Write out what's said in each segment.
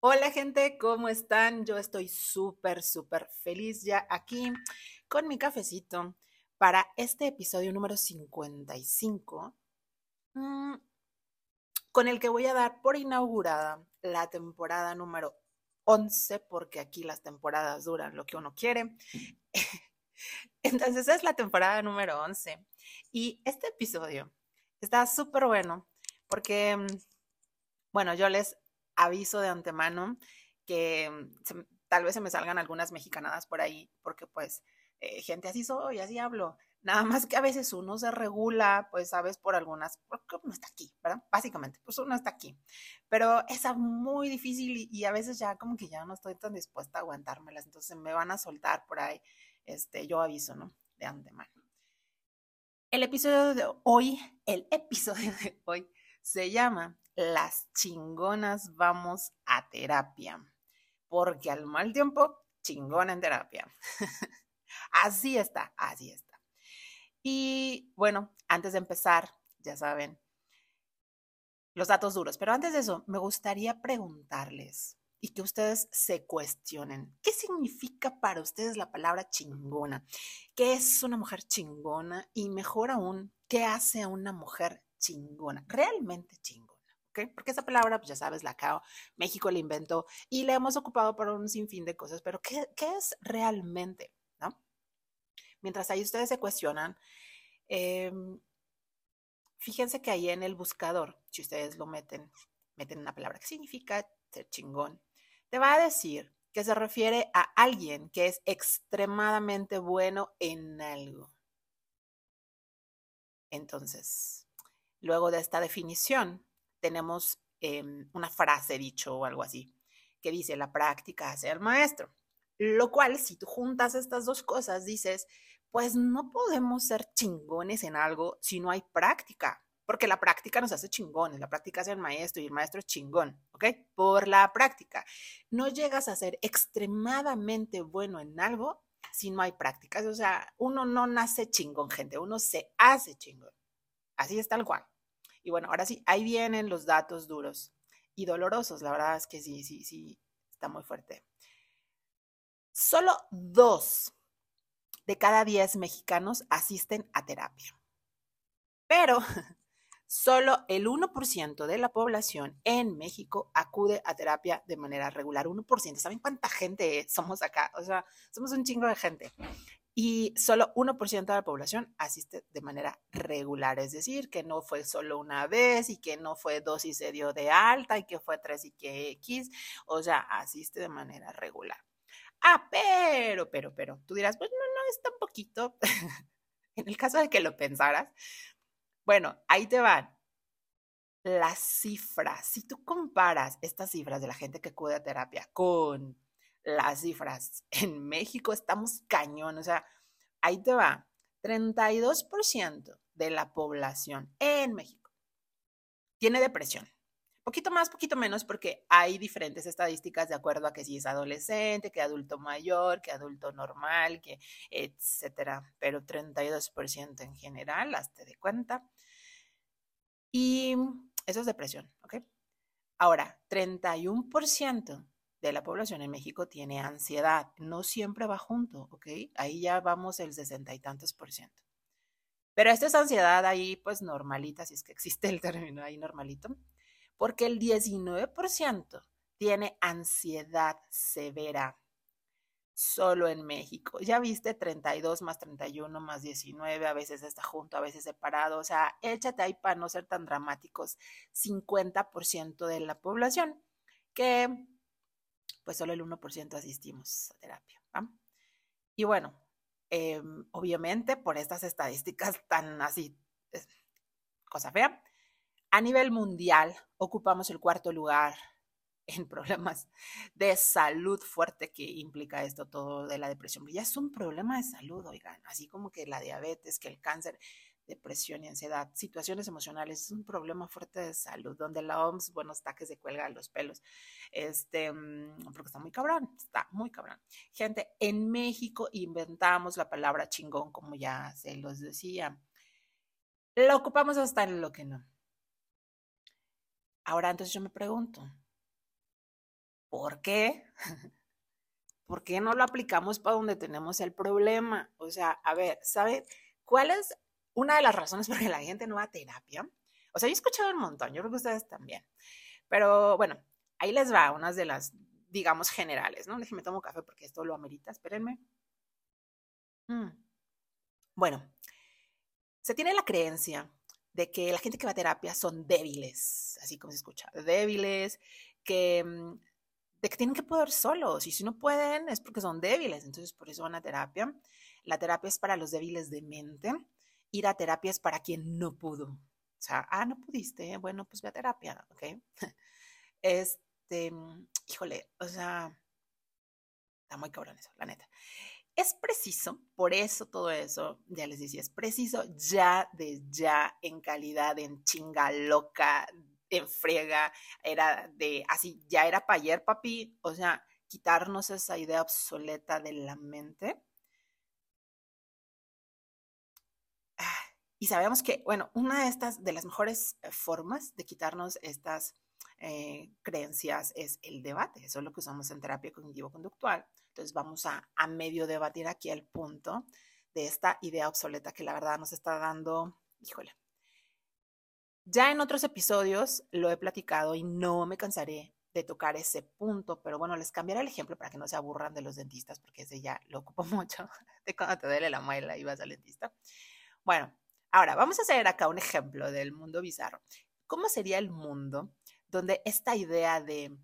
Hola gente, ¿cómo están? Yo estoy súper, súper feliz ya aquí con mi cafecito para este episodio número 55, mm, con el que voy a dar por inaugurada la temporada número 11, porque aquí las temporadas duran lo que uno quiere. Entonces es la temporada número 11. Y este episodio está súper bueno porque, mm, bueno, yo les aviso de antemano que mm, tal vez se me salgan algunas mexicanadas por ahí, porque pues eh, gente así soy, así hablo. Nada más que a veces uno se regula, pues sabes, por algunas, porque uno está aquí, ¿verdad? Básicamente, pues uno está aquí. Pero es muy difícil y, y, a veces ya como que ya no estoy tan dispuesta a aguantármelas, entonces me van a soltar por ahí, este, yo aviso, ¿no? De antemano. El episodio de hoy, el episodio de hoy se llama las chingonas vamos a terapia, porque al mal tiempo, chingona en terapia. así está, así está. Y bueno, antes de empezar, ya saben, los datos duros, pero antes de eso, me gustaría preguntarles y que ustedes se cuestionen, ¿qué significa para ustedes la palabra chingona? ¿Qué es una mujer chingona? Y mejor aún, ¿qué hace a una mujer chingona? Realmente chingona. Porque esa palabra, pues ya sabes, la acá México la inventó y la hemos ocupado para un sinfín de cosas, pero ¿qué, es realmente? ¿no? Mientras ahí ustedes se cuestionan, em, fíjense que ahí en el buscador, si ustedes lo meten, meten una palabra que significa ser chingón, te va a decir que se refiere a alguien que es extremadamente bueno en algo. Entonces, luego de esta definición, tenemos em, una frase dicho o algo así, que dice, la práctica hace al maestro. Lo cual, si tú juntas estas dos cosas, dices, pues no podemos ser chingones en algo si no hay práctica, porque la práctica nos hace chingones, la práctica hace al maestro y el maestro es chingón, ¿ok? Por la práctica. No llegas a ser extremadamente bueno en algo si no hay prácticas, o sea, uno no nace chingón, gente, uno se hace chingón. Así es tal cual. Y bueno, ahora sí, ahí vienen los datos duros y dolorosos. La verdad es que sí, sí, sí, está muy fuerte. Solo dos de cada diez mexicanos asisten a terapia. Pero solo el 1% de la población en México acude a terapia de manera regular. 1%. ¿Saben cuánta gente somos acá? O sea, somos un chingo de gente y solo 1% de la población asiste de manera regular, es decir, que no fue solo una vez y que no fue dos y se dio de alta y que fue tres y que X, o sea, asiste de manera regular. Ah, pero, pero, pero, tú dirás, pues no, no, es tan poquito. en el caso de que lo pensaras, bueno, ahí te van las cifras. Si tú comparas estas cifras de la gente que acude a terapia con las cifras. En México estamos cañón, o sea, ahí te va. 32% de la población en México tiene depresión. Poquito más, poquito menos, porque hay diferentes estadísticas de acuerdo a que si es adolescente, que adulto mayor, que adulto normal, que etcétera. Pero 32% en general, hazte de cuenta. Y eso es depresión, ¿ok? Ahora, 31% de la población en México tiene ansiedad. No siempre va junto, ¿ok? Ahí ya vamos el sesenta y tantos por ciento. Pero esta es ansiedad ahí, pues normalita, si es que existe el término ahí normalito, porque el 19% tiene ansiedad severa solo en México. Ya viste 32 más 31 más 19, a veces está junto, a veces separado. O sea, échate ahí para no ser tan dramáticos, 50% de la población, que pues solo el 1% asistimos a terapia. Y bueno, em, obviamente por estas estadísticas tan así, cosa fea, a nivel mundial ocupamos el cuarto lugar en problemas de salud fuerte que implica esto todo de la depresión. Ya es un problema de salud, oigan, así como que la diabetes, que el cáncer depresión y ansiedad, situaciones emocionales, es un problema fuerte de salud, donde la OMS, bueno, está que se cuelga los pelos, este, mm, porque está muy cabrón, está muy cabrón. Gente, en México inventamos la palabra chingón, como ya se los decía. La ocupamos hasta en lo que no. Ahora, entonces yo me pregunto, ¿Por qué? ¿Por qué no lo aplicamos para donde tenemos el problema? O sea, a ver, ¿sabe cuál es una de las razones por que la gente no va a terapia? O sea, yo he escuchado un montón, yo creo que ustedes también. Pero bueno, ahí les va unas de las, digamos, generales, ¿no? Déjenme tomo café porque esto lo amerita, espérenme. Mm. Bueno, se tiene la creencia de que la gente que va a terapia son débiles, así como se escucha, débiles, que, mm, que tienen que poder solos y si no pueden es porque son débiles, entonces por eso van a terapia. La terapia es para los débiles de mente, ir a terapia es para quien no pudo. O sea, ah, no pudiste, bueno, pues ve a terapia, ¿ok? Este, híjole, o sea, está muy cabrón eso, la neta. Es preciso, por eso todo eso, ya les decía, es preciso ya de ya en calidad, en chinga loca, en friega, era de así, ya era para ayer, papi, o sea, quitarnos esa idea obsoleta de la mente. Y sabemos que, bueno, una de estas, de las mejores eh, formas de quitarnos estas eh, creencias es el debate. Eso es lo que usamos en terapia cognitivo-conductual. Entonces vamos a, a medio debatir aquí el punto de esta idea obsoleta que la verdad nos está dando, híjole. Ya en otros episodios lo he platicado y no me cansaré de tocar ese punto, pero bueno, les cambiaré el ejemplo para que no se aburran de los dentistas, porque ese ya lo ocupo mucho, de cuando te duele la muela y vas al dentista. Bueno, ahora vamos a hacer acá un ejemplo del mundo bizarro. ¿Cómo sería el mundo donde esta idea de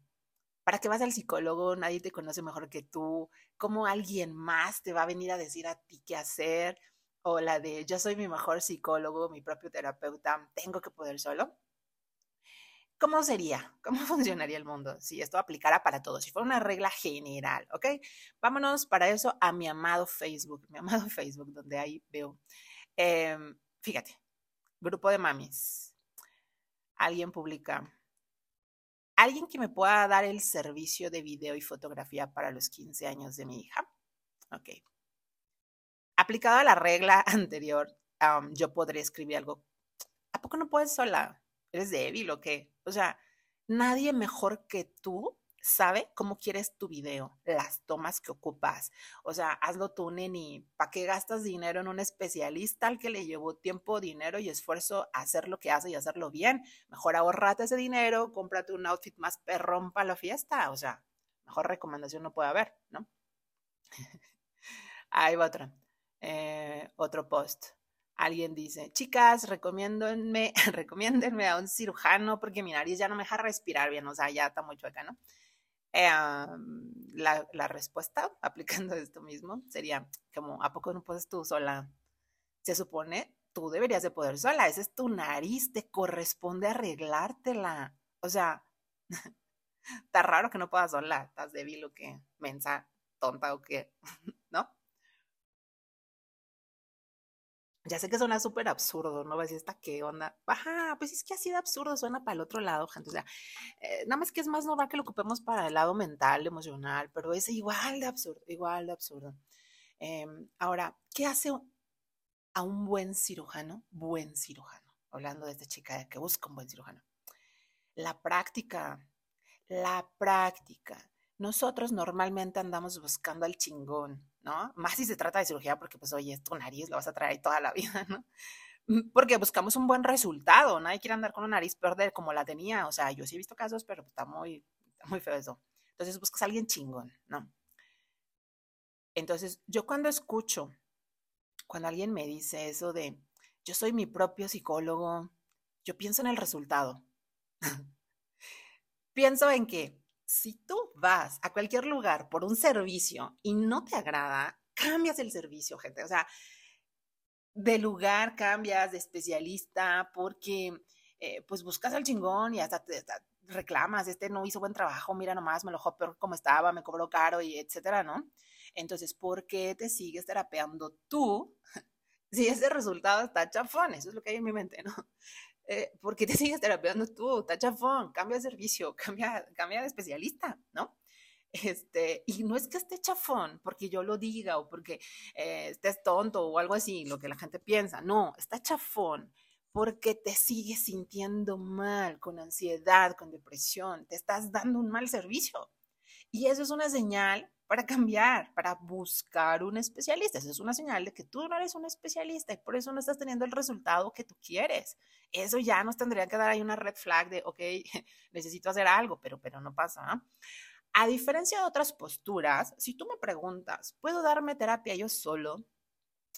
¿Para qué vas al psicólogo? Nadie te conoce mejor que tú. ¿Cómo alguien más te va a venir a decir a ti qué hacer? O la de yo soy mi mejor psicólogo, mi propio terapeuta, tengo que poder solo. ¿Cómo sería? ¿Cómo funcionaría el mundo si esto aplicara para todos? Si fuera una regla general, ¿ok? Vámonos para eso a mi amado Facebook, mi amado Facebook, donde ahí veo. Em, fíjate, grupo de mamis. Alguien publica, alguien que me pueda dar el servicio de video y fotografía para los 15 años de mi hija. Ok. Aplicado a la regla anterior, yo podría escribir algo. ¿A poco no puedes sola? ¿Eres débil o qué? O sea, nadie mejor que tú sabe cómo quieres tu video, las tomas que ocupas. O sea, hazlo tú, neni. ¿Para qué gastas dinero en un especialista al que le llevó tiempo, dinero y esfuerzo a hacer lo que hace y hacerlo bien? Mejor ahorrate ese dinero, cómprate un outfit más perrón para la fiesta. O sea, mejor recomendación no puede haber, ¿no? Ahí va otra. Eh, otro post. Alguien dice, chicas, recomiéndenme, recomiéndenme a un cirujano porque mi nariz ya no me deja respirar bien, o sea, ya está muy chueca, ¿no? La, la, respuesta, aplicando esto mismo, sería como, ¿a poco no puedes tú sola? Se supone, tú deberías de poder sola, esa es tu nariz, te corresponde arreglártela. O sea, está raro que no puedas sola, estás débil o qué, mensa, tonta o qué, ¿no? Ya sé que suena súper absurdo, ¿no? Va a decir, ¿esta qué onda? Ajá, pues es que así de absurdo suena para el otro lado, gente. O sea, eh, nada más que es más normal que lo ocupemos para el lado mental, emocional, pero es igual de absurdo, igual de absurdo. Em, ahora, ¿qué hace a un buen cirujano? Buen cirujano. Hablando de esta chica que busca un buen cirujano. La práctica, la práctica. Nosotros normalmente andamos buscando al chingón, ¿no? Más si se trata de cirugía, porque pues, oye, es tu nariz, lo vas a traer ahí toda la vida, ¿no? Mm, porque buscamos un buen resultado, nadie quiere andar con una nariz peor de como la tenía, o sea, yo sí he visto casos, pero está muy, muy feo eso. Entonces buscas a alguien chingón, ¿no? Entonces, yo cuando escucho, cuando alguien me dice eso de, yo soy mi propio psicólogo, yo pienso en el resultado. pienso en que si tú vas a cualquier lugar por un servicio y no te agrada, cambias el servicio, gente. O sea, de lugar cambias, de especialista, porque eh, pues buscas al chingón y hasta te reclamas, este no hizo buen trabajo, mira nomás, me lo dejó como estaba, me cobró caro y etcétera, ¿no? Entonces, ¿por qué te sigues terapeando tú si ese resultado está chafón? Eso es lo que hay en mi mente, ¿no? Eh, ¿por qué te sigues terapeando tú? Está chafón, cambia de servicio, cambia, cambia de especialista, ¿no? Este, y no es que esté chafón porque yo lo diga o porque eh, estés tonto o algo así, lo que la gente piensa. No, está chafón porque te sigues sintiendo mal, con ansiedad, con depresión, te estás dando un mal servicio. Y eso es una señal para cambiar, para buscar un especialista. Eso es una señal de que tú no eres un especialista y por eso no estás teniendo el resultado que tú quieres. Eso ya nos tendría que dar ahí una red flag de, ok, necesito hacer algo, pero, pero no pasa. A diferencia de otras posturas, si tú me preguntas, ¿puedo darme terapia yo solo?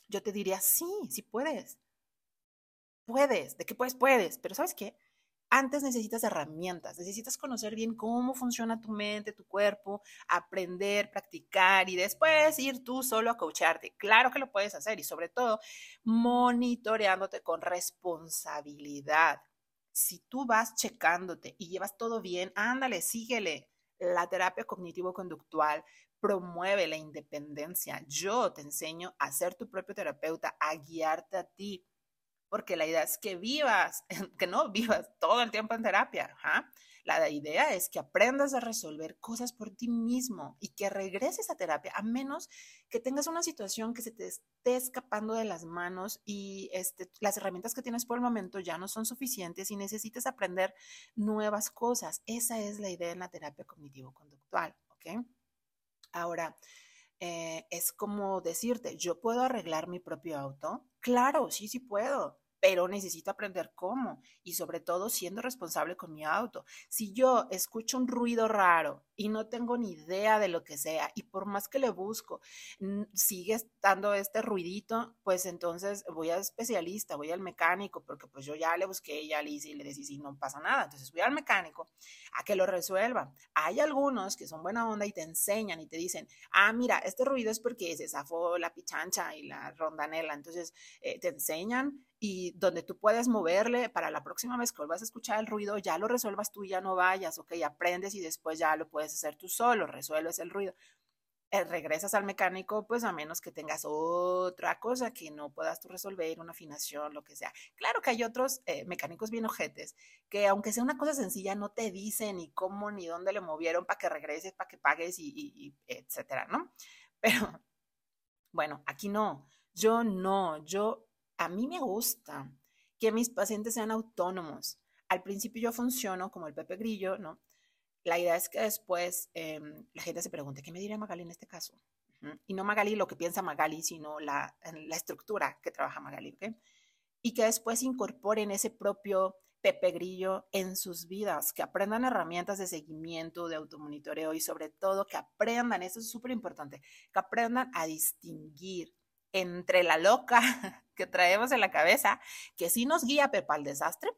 Yo te diría, sí, sí puedes. Puedes, ¿de qué puedes? Puedes, pero ¿sabes qué? Antes necesitas herramientas, necesitas conocer bien cómo funciona tu mente, tu cuerpo, aprender, practicar y después ir tú solo a coacharte. Claro que lo puedes hacer y sobre todo monitoreándote con responsabilidad. Si tú vas checándote y llevas todo bien, ándale, síguele. La terapia cognitivo-conductual promueve la independencia. Yo te enseño a ser tu propio terapeuta, a guiarte a ti porque la idea es que vivas, que no vivas todo el tiempo en terapia. La idea es que aprendas a resolver cosas por ti mismo y que regreses a terapia, a menos que tengas una situación que se te esté escapando de las manos y este, las herramientas que tienes por el momento ya no son suficientes y necesites aprender nuevas cosas. Esa es la idea en la terapia cognitivo-conductual. ¿ok? Ahora, eh, es como decirte, yo puedo arreglar mi propio auto. Claro, sí, sí puedo pero necesito aprender cómo y sobre todo siendo responsable con mi auto. Si yo escucho un ruido raro y no tengo ni idea de lo que sea y por más que le busco, sigue estando este ruidito, pues entonces voy al especialista, voy al mecánico, porque pues yo ya le busqué, ya le hice y le decía, y no pasa nada. Entonces voy al mecánico a que lo resuelva. Hay algunos que son buena onda y te enseñan y te dicen, ah, mira, este ruido es porque se zafó la pichancha y la rondanela. Entonces eh, te enseñan y donde tú puedes moverle para la próxima vez que vuelvas a escuchar el ruido, ya lo resuelvas tú, ya no vayas, ok, aprendes y después ya lo puedes hacer tú solo, resuelves el ruido. Eh, regresas al mecánico, pues a menos que tengas otra cosa que no puedas tú resolver, una afinación, lo que sea. Claro que hay otros eh, mecánicos bien ojetes que aunque sea una cosa sencilla, no te dicen ni cómo ni dónde le movieron para que regreses, para que pagues y, y etcétera, ¿no? Pero bueno, aquí no. Yo no, yo a mí me gusta que mis pacientes sean autónomos. Al principio yo funciono como el Pepe Grillo, ¿no? La idea es que después em, la gente se pregunte, ¿qué me diría Magali en este caso? Y no Magali lo que piensa Magali, sino la, la estructura que trabaja Magali, ¿ok? Y que después incorporen ese propio Pepe Grillo en sus vidas, que aprendan herramientas de seguimiento, de automonitoreo y sobre todo que aprendan, eso es súper importante, que aprendan a distinguir entre la loca que traemos en la cabeza, que sí nos guía pero para desastre,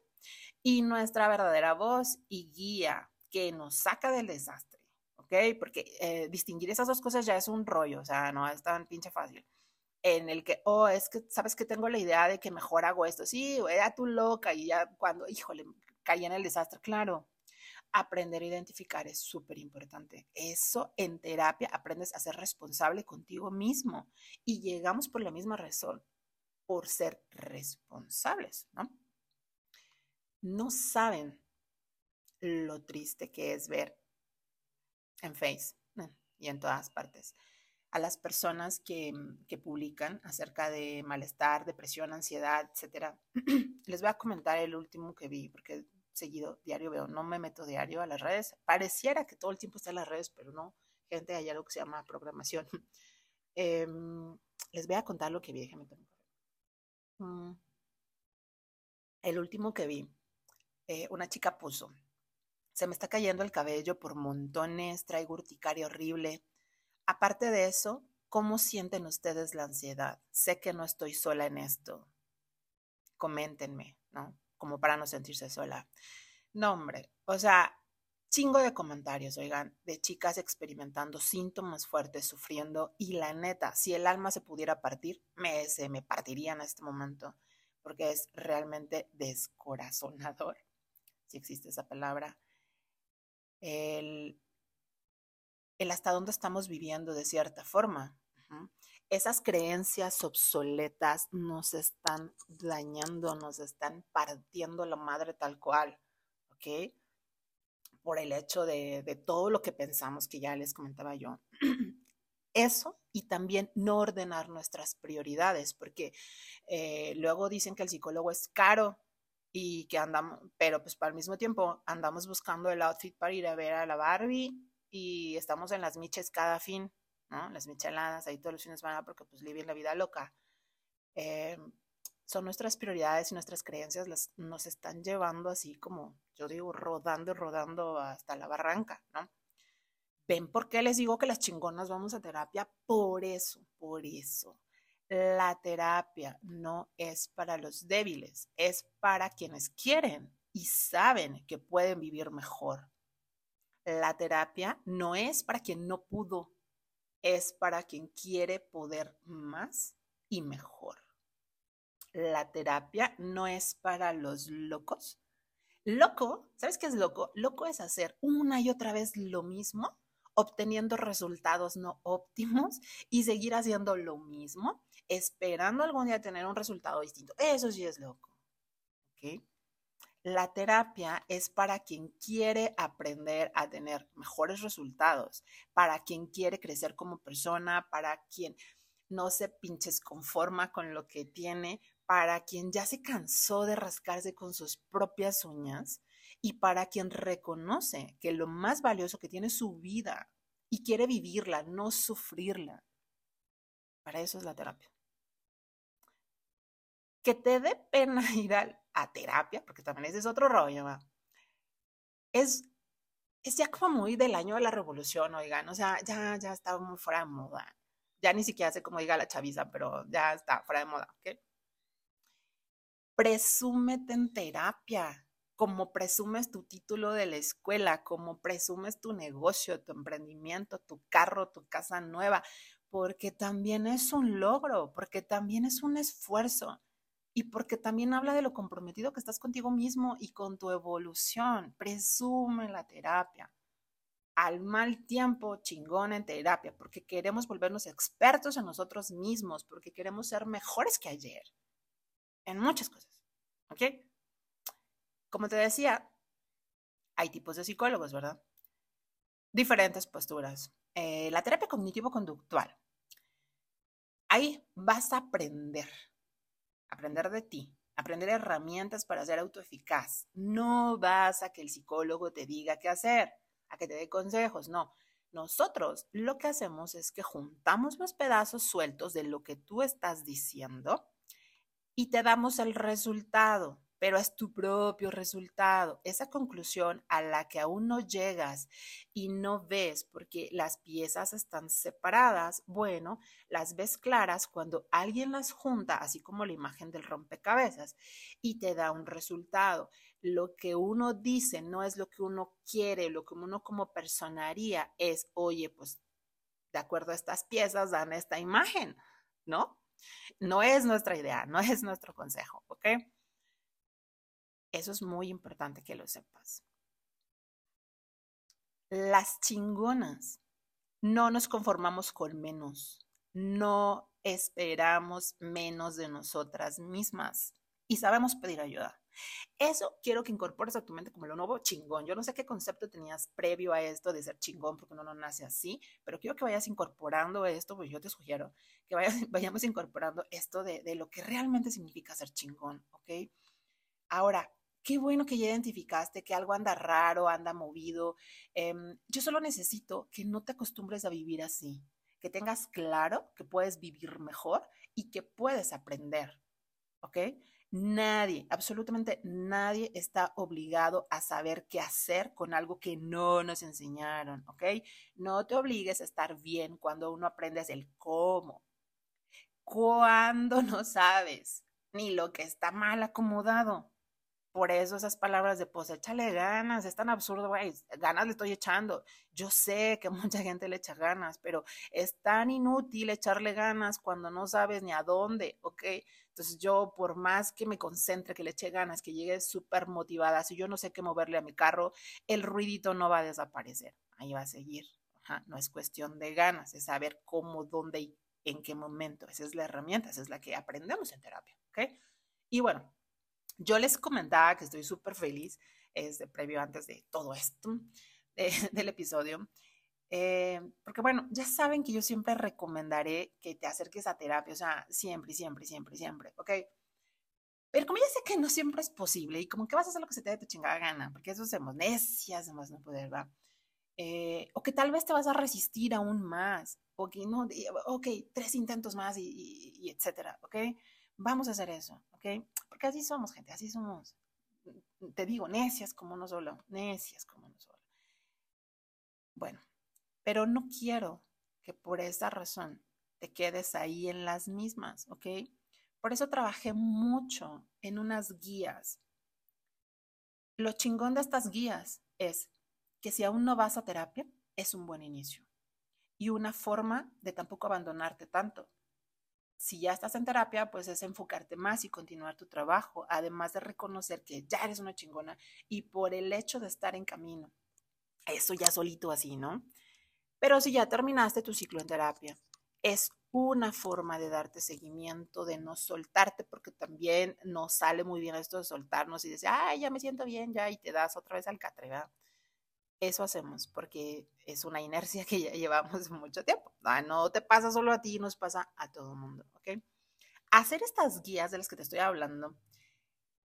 y nuestra verdadera voz y guía que nos saca del desastre, ¿ok? Porque eh, distinguir esas dos cosas ya es un rollo, o sea, no es tan pinche fácil. En el que, oh, es que, sabes que tengo la idea de que mejor hago esto, sí, era tu loca, y ya cuando, híjole, caí en el desastre, claro, aprender a identificar es súper importante. Eso en terapia aprendes a ser responsable contigo mismo y llegamos por la misma razón, por ser responsables, ¿no? No saben lo triste que es ver en Face y en todas partes a las personas que, que publican acerca de malestar, depresión, ansiedad, etcétera. Les voy a comentar el último que vi porque seguido, diario veo, no me meto diario a las redes. Pareciera que todo el tiempo está en las redes, pero no. Gente, hay algo que se llama programación. Em, les voy a contar lo que vi, déjenme mm. El último que vi, eh, una chica puso, se me está cayendo el cabello por montones, traigo urticaria horrible. Aparte de eso, ¿cómo sienten ustedes la ansiedad? Sé que no estoy sola en esto. Coméntenme, ¿no? Como para no sentirse sola. No, hombre, o sea, chingo de comentarios, oigan, de chicas experimentando síntomas fuertes, sufriendo, y la neta, si el alma se pudiera partir, me, se me partiría en este momento, porque es realmente descorazonador, si existe esa palabra, el, el hasta dónde estamos viviendo de cierta forma esas creencias obsoletas nos están dañando, nos están partiendo la madre tal cual, ¿ok? Por el hecho de, todo lo que pensamos que ya les comentaba yo. Eso y también no ordenar nuestras prioridades, porque eh, luego dicen que el psicólogo es caro y que andamos, pero pues al mismo tiempo andamos buscando el outfit para ir a ver a la Barbie y estamos en las miches cada fin, Las micheladas ahí todos los fines de semana porque pues viven la vida loca. Eh, son nuestras prioridades y nuestras creencias las nos están llevando así como, yo digo, rodando y rodando hasta la barranca, ¿no? ¿Ven por qué les digo que las chingonas vamos a terapia? Por eso, por eso. La terapia no es para los débiles, es para quienes quieren y saben que pueden vivir mejor. La terapia no es para quien no pudo, es para quien quiere poder más y mejor. La terapia no es para los locos. Loco, ¿sabes qué es loco? Loco es hacer una y otra vez lo mismo, obteniendo resultados no óptimos y seguir haciendo lo mismo, esperando algún día tener un resultado distinto. Eso sí es loco. ¿Ok? La terapia es para quien quiere aprender a tener mejores resultados, para quien quiere crecer como persona, para quien no se pinches conforma con lo que tiene, para quien ya se cansó de rascarse con sus propias uñas y para quien reconoce que lo más valioso que tiene es su vida y quiere vivirla, no sufrirla. Para eso es la terapia. Que te dé pena ir a, terapia, porque también ese es otro rollo, ¿va? Es, es ya como muy del año de la revolución, oigan, o sea, ya, ya está muy fuera de moda. Ya ni siquiera sé cómo diga la chaviza, pero ya está fuera de moda, ¿ok? presúmete en terapia, como presumes tu título de la escuela, como presumes tu negocio, tu emprendimiento, tu carro, tu casa nueva, porque también es un logro, porque también es un esfuerzo y porque también habla de lo comprometido que estás contigo mismo y con tu evolución. Presume la terapia. Al mal tiempo, chingón en terapia, porque queremos volvernos expertos en nosotros mismos, porque queremos ser mejores que ayer en muchas cosas. ¿Ok? Como te decía, hay tipos de psicólogos, ¿verdad? Diferentes posturas. Eh, la terapia cognitivo-conductual. Ahí vas a aprender, aprender de ti, aprender herramientas para ser autoeficaz. No vas a que el psicólogo te diga qué hacer, a que te dé consejos, no. Nosotros lo que hacemos es que juntamos los pedazos sueltos de lo que tú estás diciendo y te damos el resultado, pero es tu propio resultado. Esa conclusión a la que aún no llegas y no ves porque las piezas están separadas, bueno, las ves claras cuando alguien las junta, así como la imagen del rompecabezas, y te da un resultado. Lo que uno dice no es lo que uno quiere, lo que uno como personaría es, oye, pues de acuerdo a estas piezas dan esta imagen, ¿no? No es nuestra idea, no es nuestro consejo, ¿ok? Eso es muy importante que lo sepas. Las chingonas no nos conformamos con menos, no esperamos menos de nosotras mismas y sabemos pedir ayuda. Eso quiero que incorpores a tu mente como lo nuevo chingón. Yo no sé qué concepto tenías previo a esto de ser chingón, porque uno no nace así, pero quiero que vayas incorporando esto, pues yo te sugiero que vayamos incorporando esto de, de lo que realmente significa ser chingón, ¿ok? Ahora, qué bueno que ya identificaste que algo anda raro, anda movido. Em, yo solo necesito que no te acostumbres a vivir así, que tengas claro que puedes vivir mejor y que puedes aprender, ¿ok? Nadie, absolutamente nadie está obligado a saber qué hacer con algo que no nos enseñaron, ¿ok? No te obligues a estar bien cuando uno aprendes el cómo. Cuando no sabes ni lo que está mal acomodado. Por eso esas palabras de pues échale ganas, es tan absurdo, güey, ganas le estoy echando. Yo sé que mucha gente le echa ganas, pero es tan inútil echarle ganas cuando no sabes ni a dónde, ¿ok? Entonces yo, por más que me concentre, que le eche ganas, que llegue súper motivada, si yo no sé qué moverle a mi carro, el ruidito no va a desaparecer, ahí va a seguir. no es cuestión de ganas, es saber cómo, dónde y en qué momento. Esa es la herramienta, esa es la que aprendemos en terapia, ¿ok? Y bueno, yo les comentaba que estoy súper feliz, este, previo antes de todo esto, del episodio, eh, porque bueno, ya saben que yo siempre recomendaré que te acerques a terapia, o sea, siempre, siempre, siempre, siempre, ¿ok? Pero como ya sé que no siempre es posible y como que vas a hacer lo que se te dé tu chingada gana, porque eso hacemos necias, más no poder, ¿va? eh, o que tal vez te vas a resistir aún más, o que no, ok, tres intentos más y, etcétera, ok, vamos a hacer eso, ok, porque así somos, gente, así somos, te digo, necias como no solo, necias como no solo. Bueno, pero no quiero que por esa razón te quedes ahí en las mismas, ¿ok? Por eso trabajé mucho en unas guías. Lo chingón de estas guías es que si aún no vas a terapia, es un buen inicio y una forma de tampoco abandonarte tanto. Si ya estás en terapia, pues es enfocarte más y continuar tu trabajo, además de reconocer que ya eres una chingona y por el hecho de estar en camino. Eso ya solito así, ¿no? Pero si ya terminaste tu ciclo en terapia, es una forma de darte seguimiento, de no soltarte, porque también nos sale muy bien esto de soltarnos y decir, ay, ya me siento bien, ya, y te das otra vez al catre, Eso hacemos porque es una inercia que ya llevamos mucho tiempo. No te pasa solo a ti, nos pasa a todo el mundo, ¿ok? Hacer estas guías de las que te estoy hablando,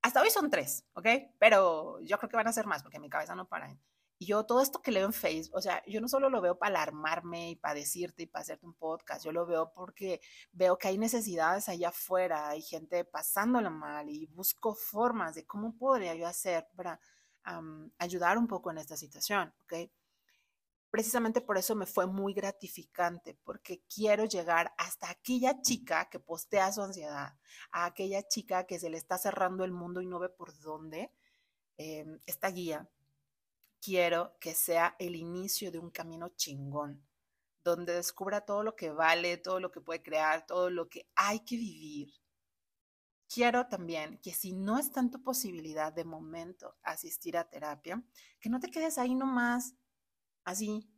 hasta hoy son tres, ¿ok? Pero yo creo que van a ser más porque mi cabeza no para. Y yo todo esto que leo en Facebook, o sea, yo no solo lo veo para alarmarme y para decirte y para hacerte un podcast, yo lo veo porque veo que hay necesidades allá afuera, hay gente pasándola mal y busco formas de cómo podría yo hacer para ayudar un poco en esta situación, ¿ok? Precisamente por eso me fue muy gratificante, porque quiero llegar hasta aquella chica que postea su ansiedad, a aquella chica que se le está cerrando el mundo y no ve por dónde. Em, esta guía quiero que sea el inicio de un camino chingón, donde descubra todo lo que vale, todo lo que puede crear, todo lo que hay que vivir. Quiero también que si no es tanto posibilidad de momento asistir a terapia, que no te quedes ahí nomás, así,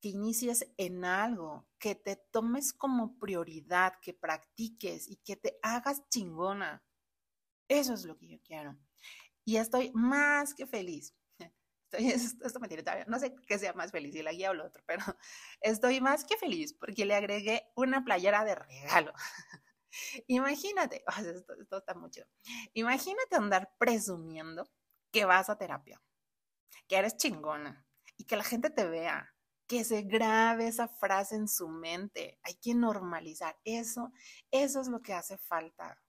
que inicies en algo, que te tomes como prioridad, que practiques y que te hagas chingona. Eso es lo que yo quiero. Y estoy más que feliz esto me tiene todavía, no sé qué sea más feliz, si la guía o lo otro, pero estoy más que feliz porque le agregué una playera de regalo. Imagínate, esto, esto está mucho. Imagínate andar presumiendo que vas a terapia, que eres chingona y que la gente te vea, que se grabe esa frase en su mente. Hay que normalizar eso. Eso es lo que hace falta.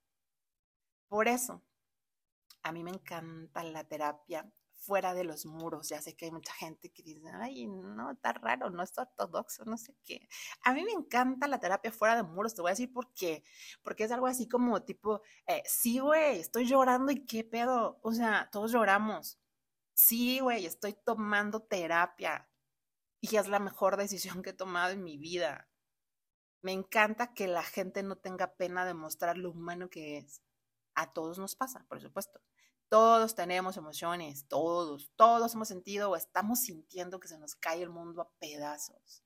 Por eso, a mí me encanta la terapia fuera de los muros. Ya sé que hay mucha gente que dice, ay, no, está raro, no es ortodoxo, no sé qué. A mí me encanta la terapia fuera de muros, te voy a decir por qué. Porque es algo así como tipo, eh, sí, güey, estoy llorando y qué pedo. O sea, todos lloramos. Sí, güey, estoy tomando terapia y es la mejor decisión que he tomado en mi vida. Me encanta que la gente no tenga pena de mostrar lo humano que es. A todos nos pasa, por supuesto. Todos tenemos emociones, todos, todos hemos sentido o estamos sintiendo que se nos cae el mundo a pedazos.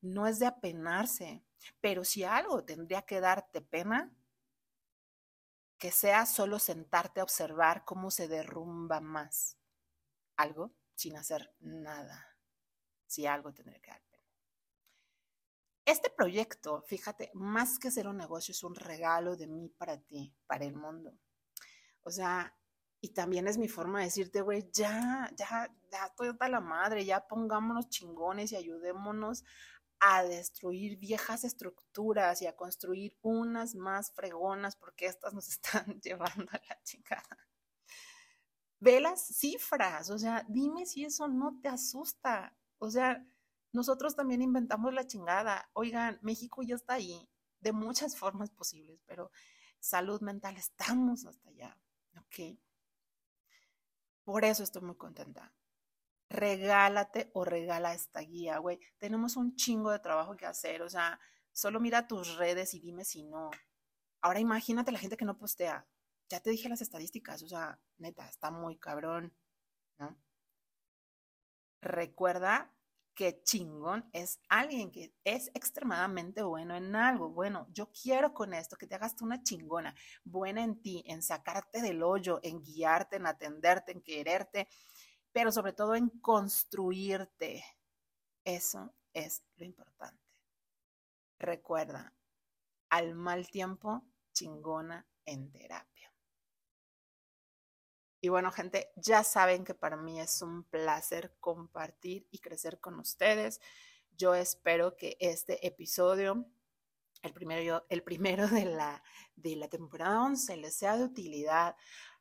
No es de apenarse, pero si algo tendría que darte pena, que sea solo sentarte a observar cómo se derrumba más algo sin hacer nada. Si algo tendría que dar pena. Este proyecto, fíjate, más que ser un negocio, es un regalo de mí para ti, para el mundo. O sea, y también es mi forma de decirte, güey, ya, ya, ya estoy hasta la madre, ya pongámonos chingones y ayudémonos a destruir viejas estructuras y a construir unas más fregonas porque estas nos están llevando a la chingada. Ve las cifras, o sea, dime si eso no te asusta. O sea, nosotros también inventamos la chingada. Oigan, México ya está ahí de muchas formas posibles, pero salud mental estamos hasta allá, ¿ok? Por eso estoy muy contenta. Regálate o regala esta guía, güey. Tenemos un chingo de trabajo que hacer, o sea, solo mira tus redes y dime si no. Ahora imagínate la gente que no postea. Ya te dije las estadísticas, o sea, neta, está muy cabrón, ¿no? Recuerda que chingón es alguien que es extremadamente bueno en algo. Bueno, yo quiero con esto que te hagas una chingona, buena en ti, en sacarte del hoyo, en guiarte, en atenderte, en quererte, pero sobre todo en construirte. Eso es lo importante. Recuerda, al mal tiempo, chingona en terapia. Y bueno, gente, ya saben que para mí es un placer compartir y crecer con ustedes. Yo espero que este episodio, el primero, el primero de, la, de la temporada 11, les sea de utilidad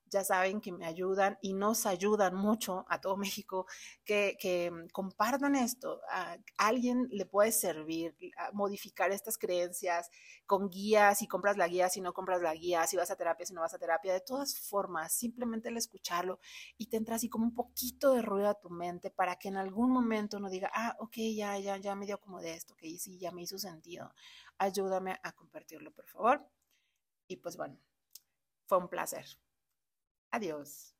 ya saben que me ayudan y nos ayudan mucho a todo México, que, mm, compartan esto. A alguien le puede servir a modificar estas creencias con guías, si compras la guía, si no compras la guía, si vas a terapia, si no vas a terapia, de todas formas, simplemente el escucharlo y te entra así como un poquito de ruido a tu mente para que en algún momento uno diga, ah, ok, ya, ya, ya me dio como de esto, que sí, ya me hizo sentido. Ayúdame a compartirlo, por favor. Y pues bueno, fue un placer. Adiós.